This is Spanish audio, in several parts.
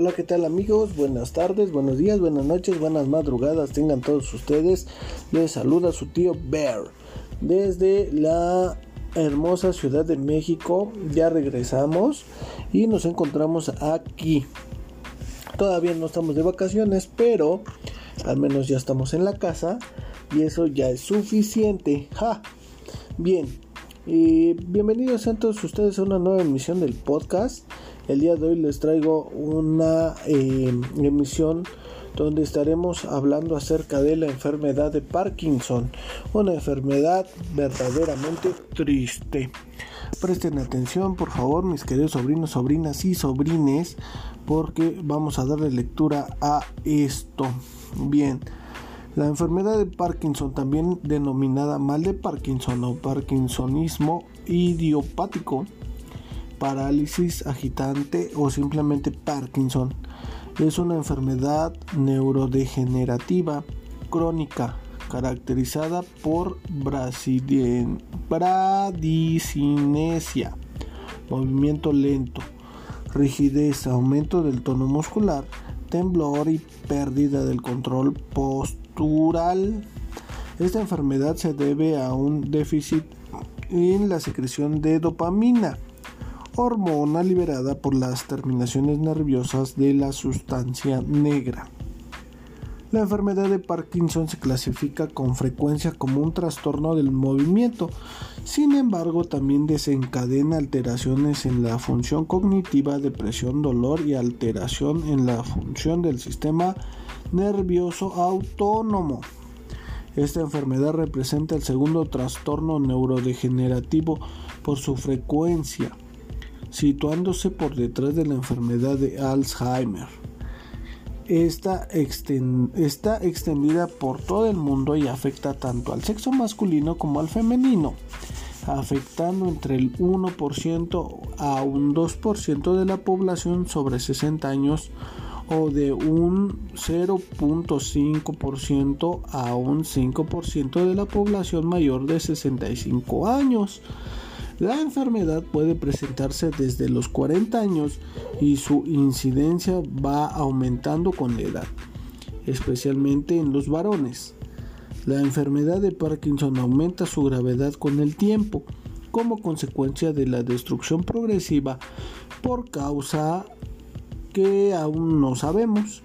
Hola, ¿qué tal amigos? Buenas tardes, buenos días, buenas noches, buenas madrugadas. Tengan todos ustedes. Les saluda su tío Bear desde la hermosa Ciudad de México. Ya regresamos y nos encontramos aquí. Todavía no estamos de vacaciones, pero al menos ya estamos en la casa y eso ya es suficiente. ¡Ja! Bien, y bienvenidos a todos ustedes a una nueva emisión del podcast. El día de hoy les traigo una eh, emisión donde estaremos hablando acerca de la enfermedad de Parkinson, una enfermedad verdaderamente triste. Presten atención, por favor, mis queridos sobrinos, sobrinas y sobrines, porque vamos a darle lectura a esto. Bien, la enfermedad de Parkinson, también denominada mal de Parkinson o Parkinsonismo idiopático, parálisis agitante o simplemente Parkinson. Es una enfermedad neurodegenerativa crónica caracterizada por bradicinesia, movimiento lento, rigidez, aumento del tono muscular, temblor y pérdida del control postural. Esta enfermedad se debe a un déficit en la secreción de dopamina hormona liberada por las terminaciones nerviosas de la sustancia negra. La enfermedad de Parkinson se clasifica con frecuencia como un trastorno del movimiento, sin embargo también desencadena alteraciones en la función cognitiva, depresión, dolor y alteración en la función del sistema nervioso autónomo. Esta enfermedad representa el segundo trastorno neurodegenerativo por su frecuencia situándose por detrás de la enfermedad de Alzheimer. Esta está extendida por todo el mundo y afecta tanto al sexo masculino como al femenino, afectando entre el 1% a un 2% de la población sobre 60 años o de un 0.5% a un 5% de la población mayor de 65 años. La enfermedad puede presentarse desde los 40 años y su incidencia va aumentando con la edad, especialmente en los varones. La enfermedad de Parkinson aumenta su gravedad con el tiempo como consecuencia de la destrucción progresiva por causa que aún no sabemos.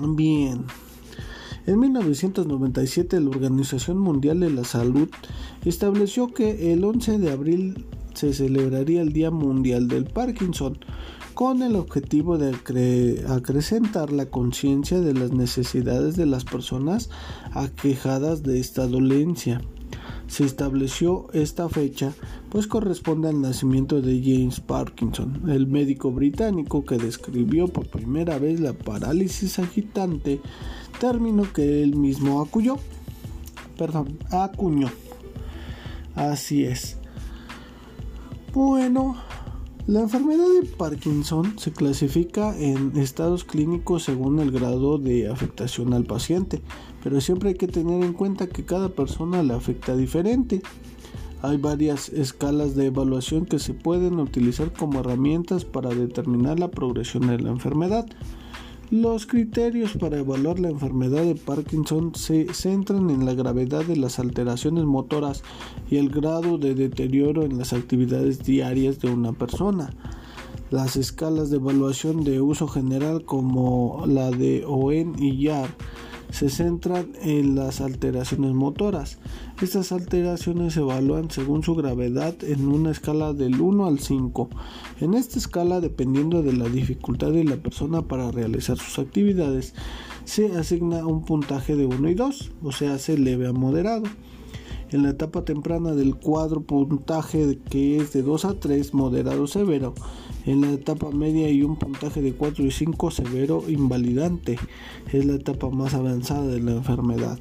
Bien. En 1997 la Organización Mundial de la Salud estableció que el 11 de abril se celebraría el Día Mundial del Parkinson con el objetivo de acrecentar la conciencia de las necesidades de las personas aquejadas de esta dolencia. Se estableció esta fecha pues corresponde al nacimiento de James Parkinson, el médico británico que describió por primera vez la parálisis agitante, término que él mismo acuñó. Perdón, acuñó. Así es. Bueno, la enfermedad de Parkinson se clasifica en estados clínicos según el grado de afectación al paciente, pero siempre hay que tener en cuenta que cada persona le afecta diferente. Hay varias escalas de evaluación que se pueden utilizar como herramientas para determinar la progresión de la enfermedad. Los criterios para evaluar la enfermedad de Parkinson se centran en la gravedad de las alteraciones motoras y el grado de deterioro en las actividades diarias de una persona. Las escalas de evaluación de uso general como la de Owen y Yar se centran en las alteraciones motoras. Estas alteraciones se evalúan según su gravedad en una escala del 1 al 5. En esta escala, dependiendo de la dificultad de la persona para realizar sus actividades, se asigna un puntaje de 1 y 2, o sea, se leve a moderado. En la etapa temprana del cuadro puntaje que es de 2 a 3 moderado severo. En la etapa media hay un puntaje de 4 y 5 severo invalidante. Es la etapa más avanzada de la enfermedad.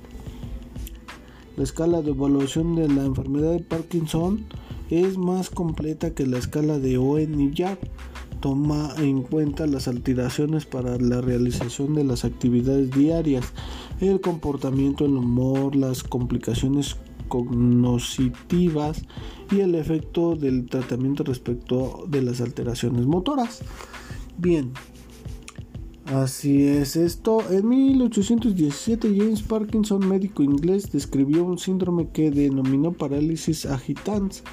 La escala de evaluación de la enfermedad de Parkinson es más completa que la escala de Owen y Yard. Toma en cuenta las alteraciones para la realización de las actividades diarias, el comportamiento, el humor, las complicaciones cognitivas y el efecto del tratamiento respecto de las alteraciones motoras. Bien, Así es esto. En 1817 James Parkinson, médico inglés, describió un síndrome que denominó parálisis agitans,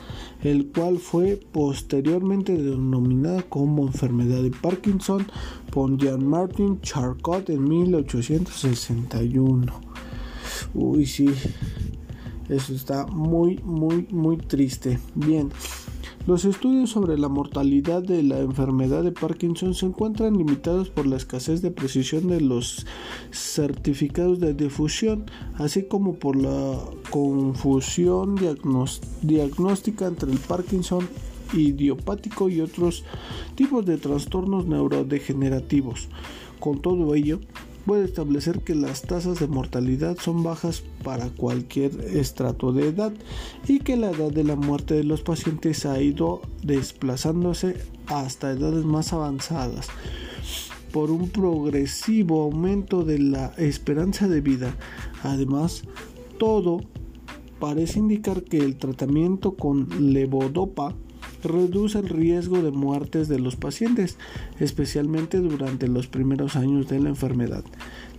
el cual fue posteriormente denominada como enfermedad de Parkinson por Jean-Martin Charcot en 1861. Uy, sí. Eso está muy, muy, muy triste. Bien. Los estudios sobre la mortalidad de la enfermedad de Parkinson se encuentran limitados por la escasez de precisión de los certificados de difusión, así como por la confusión diagnóstica entre el Parkinson idiopático y otros tipos de trastornos neurodegenerativos. Con todo ello, puede establecer que las tasas de mortalidad son bajas para cualquier estrato de edad y que la edad de la muerte de los pacientes ha ido desplazándose hasta edades más avanzadas por un progresivo aumento de la esperanza de vida. Además, todo parece indicar que el tratamiento con levodopa reduce el riesgo de muertes de los pacientes, especialmente durante los primeros años de la enfermedad.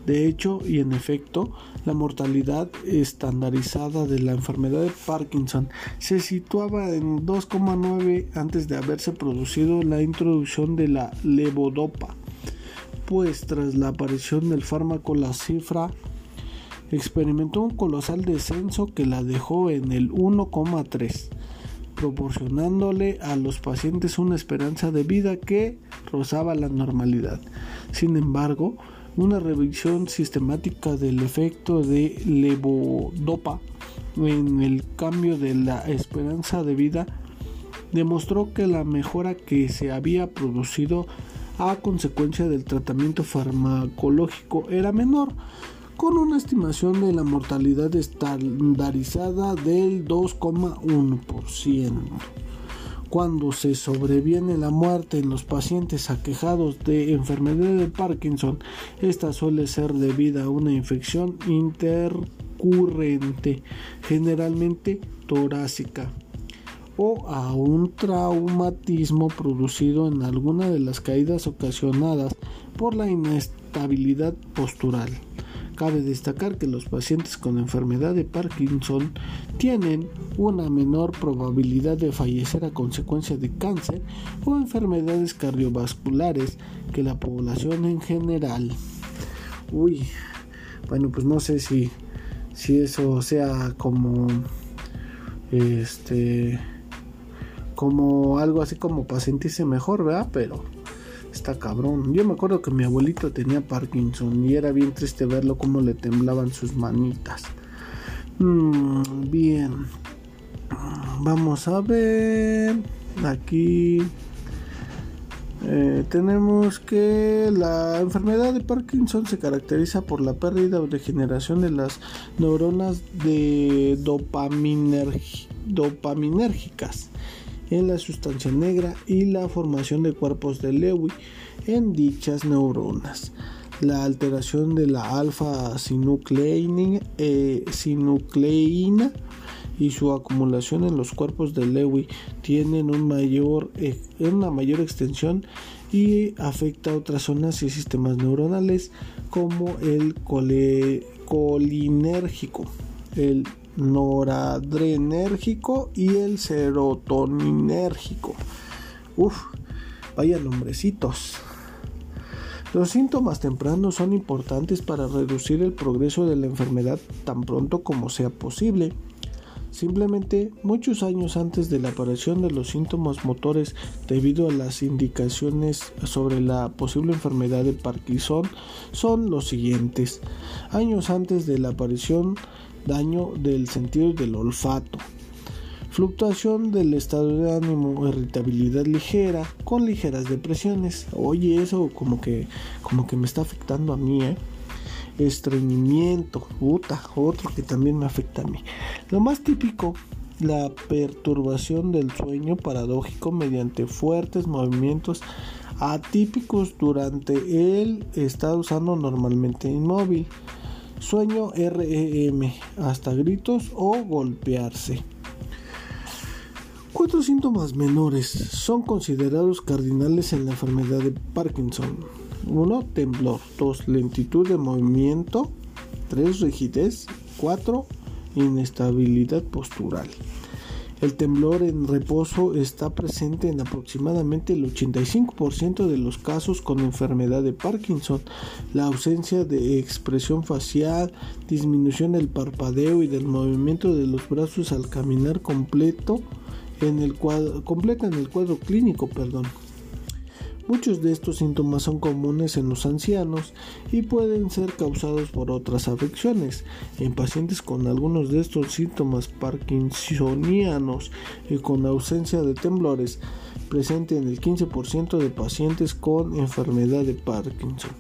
De hecho, y en efecto, la mortalidad estandarizada de la enfermedad de Parkinson se situaba en 2,9 antes de haberse producido la introducción de la levodopa, pues tras la aparición del fármaco la cifra experimentó un colosal descenso que la dejó en el 1,3 proporcionándole a los pacientes una esperanza de vida que rozaba la normalidad. Sin embargo, una revisión sistemática del efecto de levodopa en el cambio de la esperanza de vida demostró que la mejora que se había producido a consecuencia del tratamiento farmacológico era menor, con una estimación de la mortalidad estandarizada del 2,1%. Cuando se sobreviene la muerte en los pacientes aquejados de enfermedad de Parkinson, esta suele ser debida a una infección intercurrente, generalmente torácica, o a un traumatismo producido en alguna de las caídas ocasionadas por la inestabilidad postural. Cabe destacar que los pacientes con enfermedad de Parkinson tienen una menor probabilidad de fallecer a consecuencia de cáncer o enfermedades cardiovasculares que la población en general. Uy, bueno, pues no sé si, si eso sea como este como algo así como para sentirse mejor, ¿verdad? Pero está cabrón. Yo me acuerdo que mi abuelito tenía Parkinson y era bien triste verlo como le temblaban sus manitas. Mm, bien. Vamos a ver. Aquí. Eh, tenemos que la enfermedad de Parkinson se caracteriza por la pérdida o degeneración de las neuronas de dopaminérgicas en la sustancia negra y la formación de cuerpos de Lewy en dichas neuronas. La alteración de la alfa-sinucleína eh, y su acumulación en los cuerpos de Lewy tienen una mayor extensión y afecta a otras zonas y sistemas neuronales como el colinérgico, noradrenérgico y el serotoninérgico. Uf, vaya nombrecitos. Los síntomas tempranos son importantes para reducir el progreso de la enfermedad tan pronto como sea posible. Simplemente muchos años antes de la aparición de los síntomas motores debido a las indicaciones sobre la posible enfermedad de Parkinson son los siguientes. Años antes de la aparición daño del sentido del olfato, fluctuación del estado de ánimo, irritabilidad ligera, con ligeras depresiones. Oye, eso como que, como que me está afectando a mí, ¿eh? Estreñimiento, puta, otro que también me afecta a mí. Lo más típico, la perturbación del sueño paradójico mediante fuertes movimientos atípicos durante el estado usando normalmente inmóvil sueño REM, hasta gritos o golpearse. Cuatro síntomas menores son considerados cardinales en la enfermedad de Parkinson. 1. Temblor. 2. Lentitud de movimiento. 3. Rigidez. 4. Inestabilidad postural. El temblor en reposo está presente en aproximadamente el 85% de los casos con enfermedad de Parkinson. La ausencia de expresión facial, disminución del parpadeo y del movimiento de los brazos al caminar completo completa en el cuadro clínico, perdón. Muchos de estos síntomas son comunes en los ancianos y pueden ser causados por otras afecciones. En pacientes con algunos de estos síntomas parkinsonianos y con ausencia de temblores, presente en el 15% de pacientes con enfermedad de Parkinson.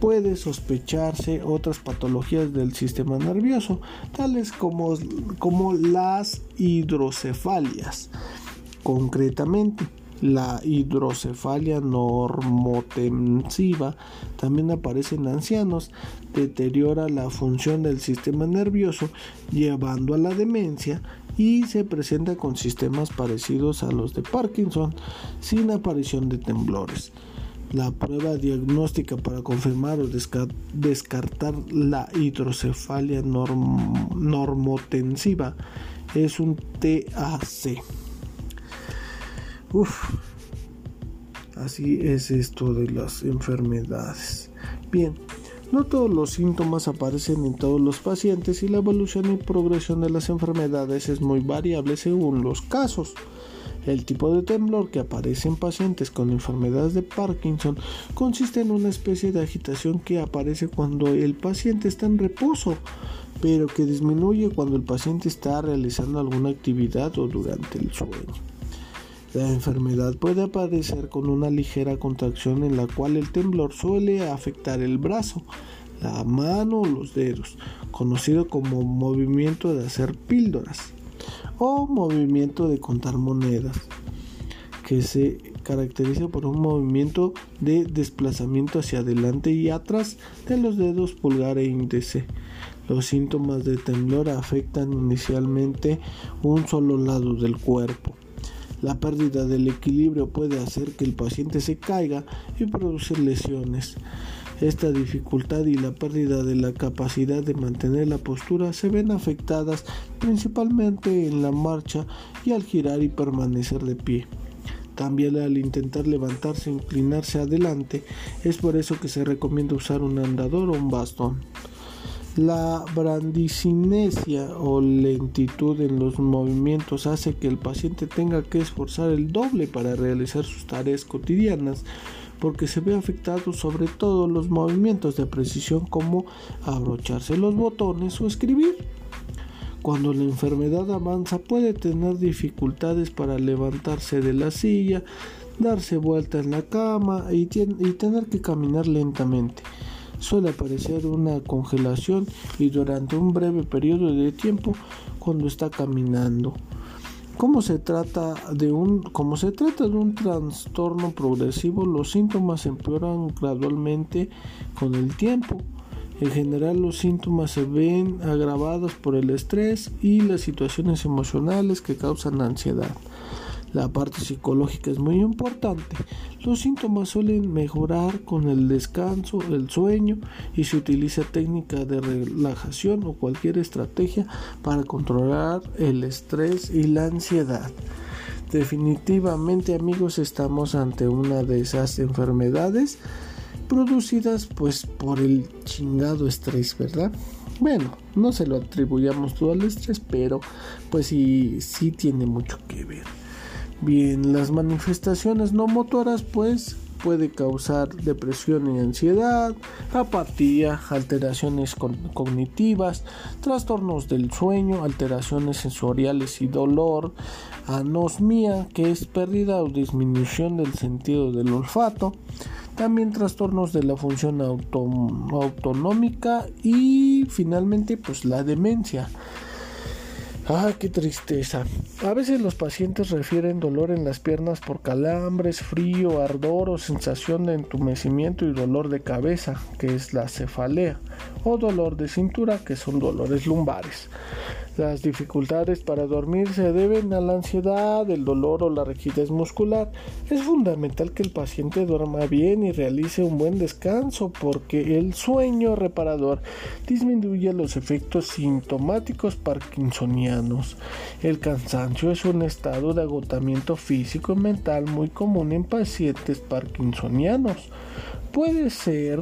Puede sospecharse otras patologías del sistema nervioso, tales como, como las hidrocefalias. Concretamente, la hidrocefalia normotensiva también aparece en ancianos, deteriora la función del sistema nervioso, llevando a la demencia y se presenta con sistemas parecidos a los de Parkinson, sin aparición de temblores. La prueba diagnóstica para confirmar o descartar la hidrocefalia normotensiva es un TAC. Uf, así es esto de las enfermedades. Bien, no todos los síntomas aparecen en todos los pacientes y la evolución y progresión de las enfermedades es muy variable según los casos. El tipo de temblor que aparece en pacientes con enfermedades de Parkinson consiste en una especie de agitación que aparece cuando el paciente está en reposo, pero que disminuye cuando el paciente está realizando alguna actividad o durante el sueño. La enfermedad puede aparecer con una ligera contracción en la cual el temblor suele afectar el brazo, la mano o los dedos, conocido como movimiento de hacer píldoras o movimiento de contar monedas, que se caracteriza por un movimiento de desplazamiento hacia adelante y atrás de los dedos pulgar e índice. Los síntomas de temblor afectan inicialmente un solo lado del cuerpo. La pérdida del equilibrio puede hacer que el paciente se caiga y producir lesiones. Esta dificultad y la pérdida de la capacidad de mantener la postura se ven afectadas principalmente en la marcha y al girar y permanecer de pie. También al intentar levantarse e inclinarse adelante, es por eso que se recomienda usar un andador o un bastón. La brandicinesia o lentitud en los movimientos hace que el paciente tenga que esforzar el doble para realizar sus tareas cotidianas porque se ve afectado sobre todo los movimientos de precisión como abrocharse los botones o escribir. Cuando la enfermedad avanza puede tener dificultades para levantarse de la silla, darse vuelta en la cama y, y tener que caminar lentamente suele aparecer una congelación y durante un breve periodo de tiempo cuando está caminando. Como se trata de un, como se trata de un trastorno progresivo, los síntomas empeoran gradualmente con el tiempo. En general los síntomas se ven agravados por el estrés y las situaciones emocionales que causan ansiedad. La parte psicológica es muy importante. Los síntomas suelen mejorar con el descanso, el sueño y se utiliza técnica de relajación o cualquier estrategia para controlar el estrés y la ansiedad. Definitivamente amigos estamos ante una de esas enfermedades producidas pues por el chingado estrés, ¿verdad? Bueno, no se lo atribuyamos todo al estrés, pero pues sí, sí tiene mucho que ver. Bien, las manifestaciones no motoras pues puede causar depresión y ansiedad, apatía, alteraciones cognitivas, trastornos del sueño, alteraciones sensoriales y dolor, anosmia, que es pérdida o disminución del sentido del olfato, también trastornos de la función autonómica y finalmente pues la demencia. Ah, qué tristeza. A veces los pacientes refieren dolor en las piernas por calambres, frío, ardor o sensación de entumecimiento y dolor de cabeza, que es la cefalea, o dolor de cintura, que son dolores lumbares. Las dificultades para dormir se deben a la ansiedad, el dolor o la rigidez muscular. Es fundamental que el paciente duerma bien y realice un buen descanso porque el sueño reparador disminuye los efectos sintomáticos parkinsonianos. El cansancio es un estado de agotamiento físico y mental muy común en pacientes parkinsonianos. Puede ser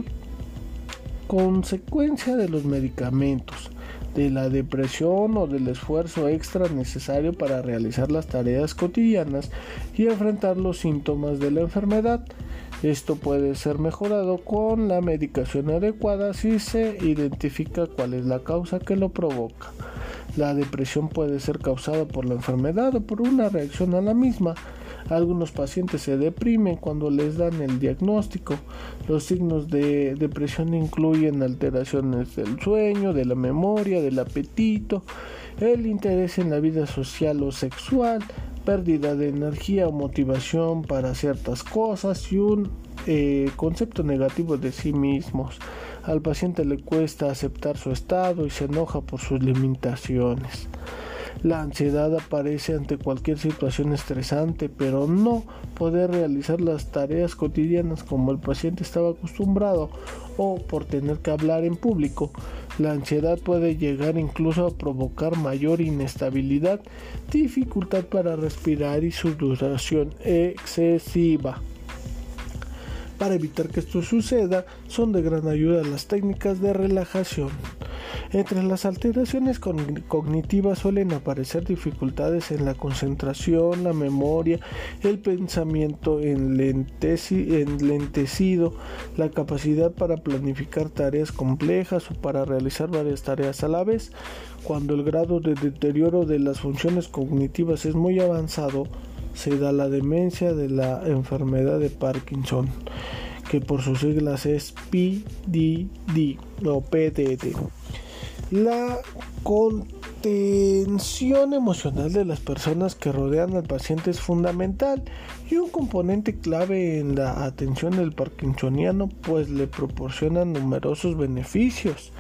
consecuencia de los medicamentos de la depresión o del esfuerzo extra necesario para realizar las tareas cotidianas y enfrentar los síntomas de la enfermedad. Esto puede ser mejorado con la medicación adecuada si se identifica cuál es la causa que lo provoca. La depresión puede ser causada por la enfermedad o por una reacción a la misma. Algunos pacientes se deprimen cuando les dan el diagnóstico. Los signos de depresión incluyen alteraciones del sueño, de la memoria, del apetito, el interés en la vida social o sexual, pérdida de energía o motivación para ciertas cosas y un eh, concepto negativo de sí mismos. Al paciente le cuesta aceptar su estado y se enoja por sus limitaciones. La ansiedad aparece ante cualquier situación estresante, pero no poder realizar las tareas cotidianas como el paciente estaba acostumbrado o por tener que hablar en público. La ansiedad puede llegar incluso a provocar mayor inestabilidad, dificultad para respirar y su duración excesiva. Para evitar que esto suceda, son de gran ayuda las técnicas de relajación. Entre las alteraciones cognitivas suelen aparecer dificultades en la concentración, la memoria, el pensamiento enlentecido, la capacidad para planificar tareas complejas o para realizar varias tareas a la vez. Cuando el grado de deterioro de las funciones cognitivas es muy avanzado, se da la demencia de la enfermedad de Parkinson, que por sus siglas es PDD o PDD. La contención emocional de las personas que rodean al paciente es fundamental y un componente clave en la atención del parkinsoniano pues le proporciona numerosos beneficios.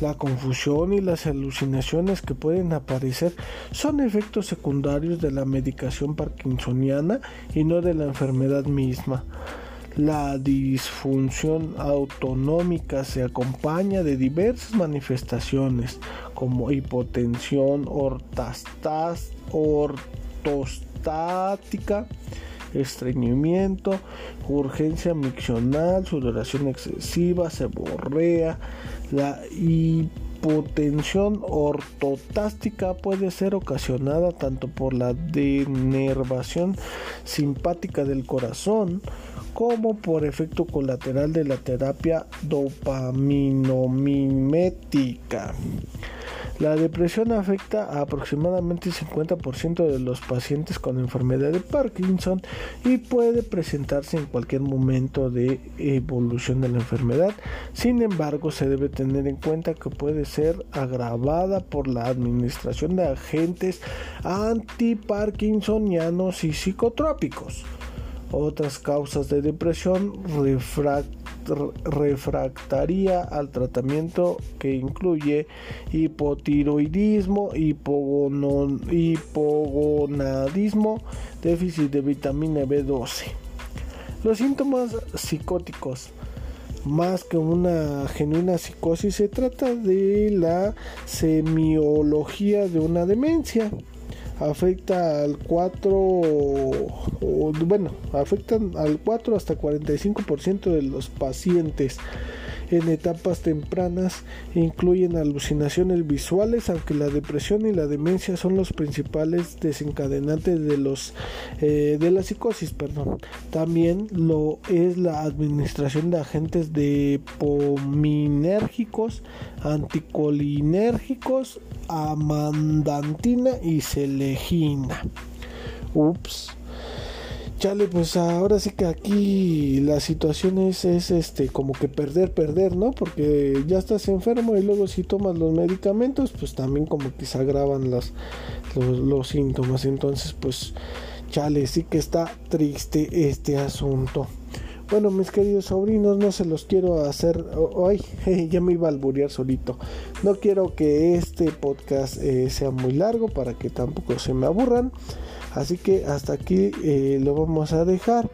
La confusión y las alucinaciones que pueden aparecer son efectos secundarios de la medicación parkinsoniana y no de la enfermedad misma. La disfunción autonómica se acompaña de diversas manifestaciones como hipotensión ortostática, estreñimiento, urgencia miccional, sudoración excesiva, seborrea, la hipotensión ortotástica puede ser ocasionada tanto por la denervación simpática del corazón como por efecto colateral de la terapia dopaminomimética. La depresión afecta a aproximadamente el 50% de los pacientes con enfermedad de Parkinson y puede presentarse en cualquier momento de evolución de la enfermedad. Sin embargo, se debe tener en cuenta que puede ser agravada por la administración de agentes antiparkinsonianos y psicotrópicos. Otras causas de depresión refractaría al tratamiento que incluye hipotiroidismo, hipogonadismo, déficit de vitamina B12. Los síntomas psicóticos más que una genuina psicosis, se trata de la semiología de una demencia afecta al 4 bueno, afectan al 4 hasta 45% de los pacientes en etapas tempranas incluyen alucinaciones visuales, aunque la depresión y la demencia son los principales desencadenantes de los eh, de la psicosis, perdón. También lo es la administración de agentes depominérgicos, anticolinérgicos, amandantina y selegina. Ups. Chale, pues ahora sí que aquí la situación es, este como que perder, perder, ¿no? Porque ya estás enfermo y luego si tomas los medicamentos, pues también como que se agravan los, los síntomas. Entonces, pues chale, sí que está triste este asunto. Bueno, mis queridos sobrinos, no se los quiero hacer hoy, ya me iba a alburear solito. No quiero que este podcast eh, sea muy largo para que tampoco se me aburran. Así que hasta aquí eh, lo vamos a dejar.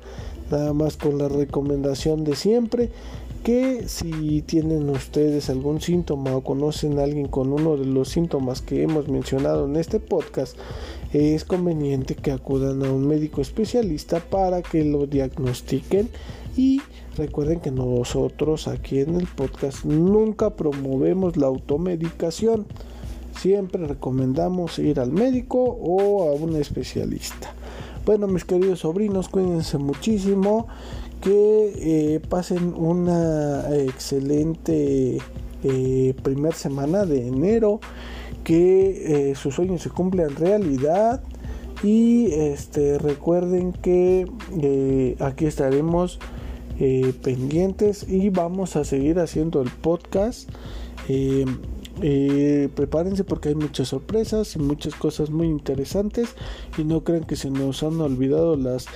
Nada más con la recomendación de siempre que si tienen ustedes algún síntoma o conocen a alguien con uno de los síntomas que hemos mencionado en este podcast, es conveniente que acudan a un médico especialista para que lo diagnostiquen y recuerden que nosotros aquí en el podcast nunca promovemos la automedicación. Siempre recomendamos ir al médico o a un especialista. Bueno, mis queridos sobrinos, cuídense muchísimo que eh, pasen una excelente eh, primera semana de enero, que eh, sus sueños se cumplan realidad y este recuerden que aquí estaremos pendientes y vamos a seguir haciendo el podcast. Prepárense porque hay muchas sorpresas y muchas cosas muy interesantes y no crean que se nos han olvidado las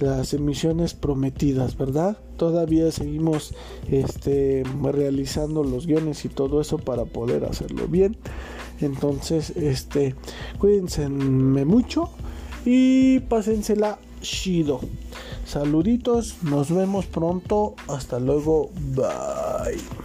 las emisiones prometidas, ¿verdad? Todavía seguimos este, realizando los guiones y todo eso para poder hacerlo bien. Entonces, este, cuídense mucho y pásensela chido. Saluditos, nos vemos pronto. Hasta luego. Bye.